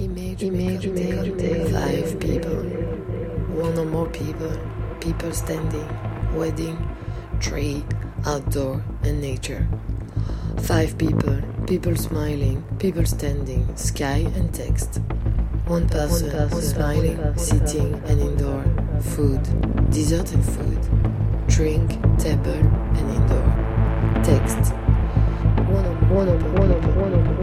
Image, image, image, five people, one or more people, people standing, wedding, tree, outdoor, and nature. Five people, people smiling, people standing, sky and text. One person, one person smiling, one person, sitting one and indoor, food, dessert and food, drink, table and indoor. Text. One, one, one, one, one, one.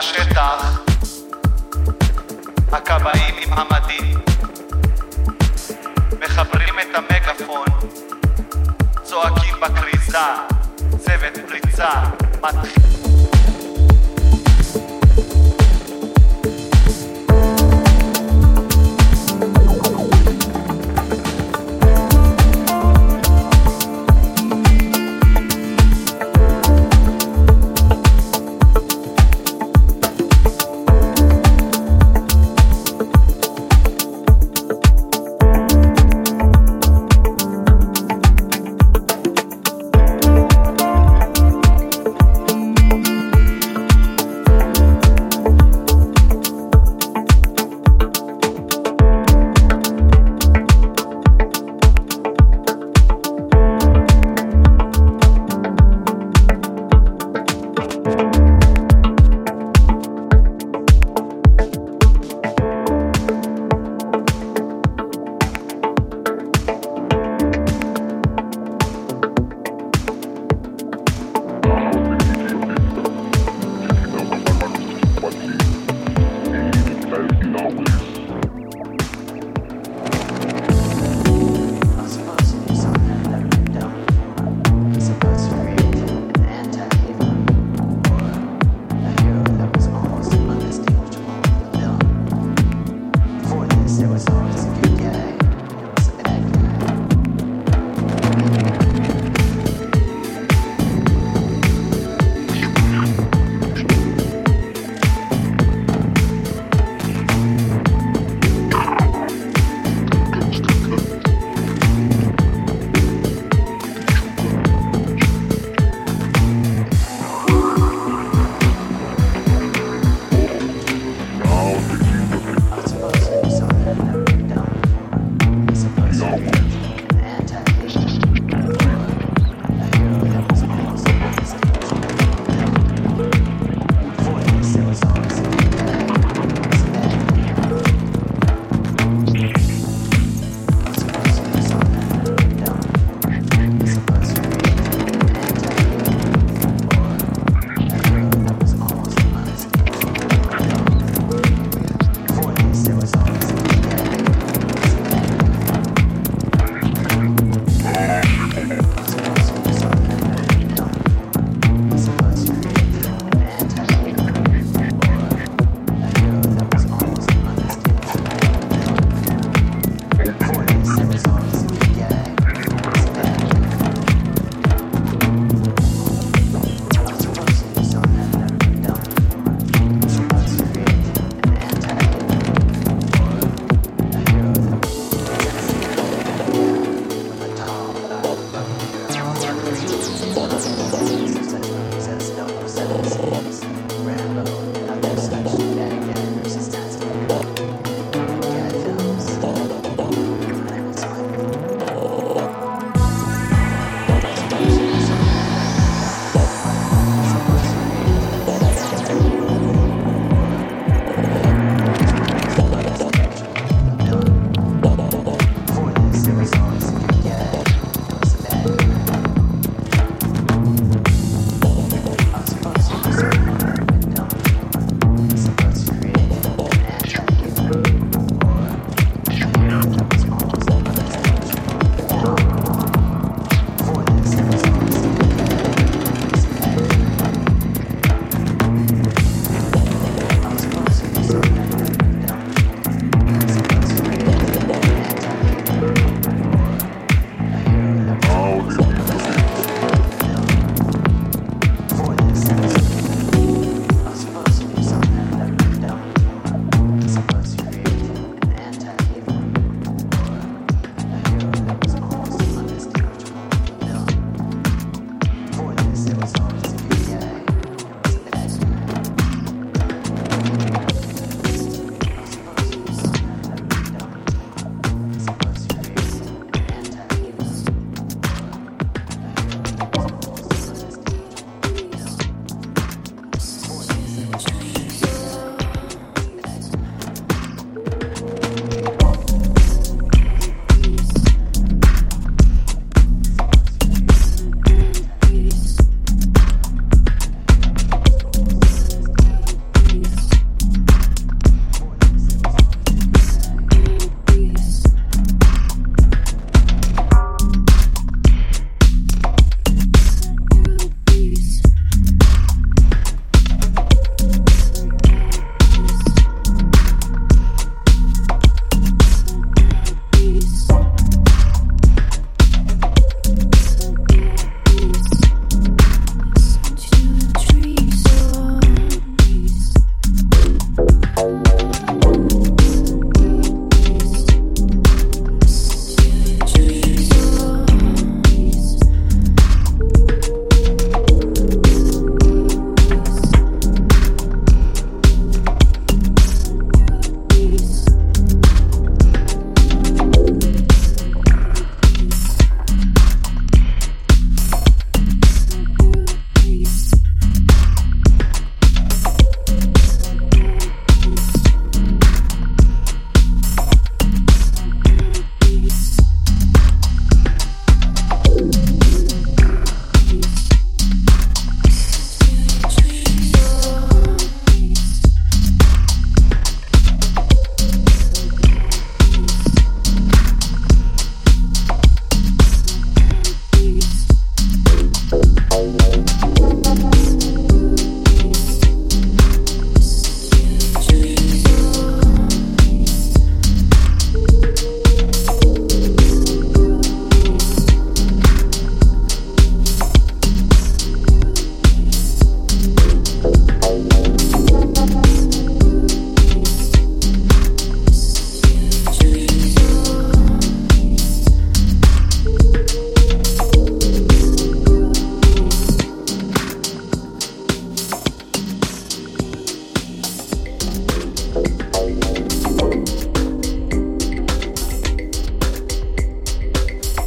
השטח, הכבאים עם המדים, מחברים את המגפון, צועקים בכריזה, צוות פריצה, מתחיל.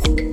Podcast.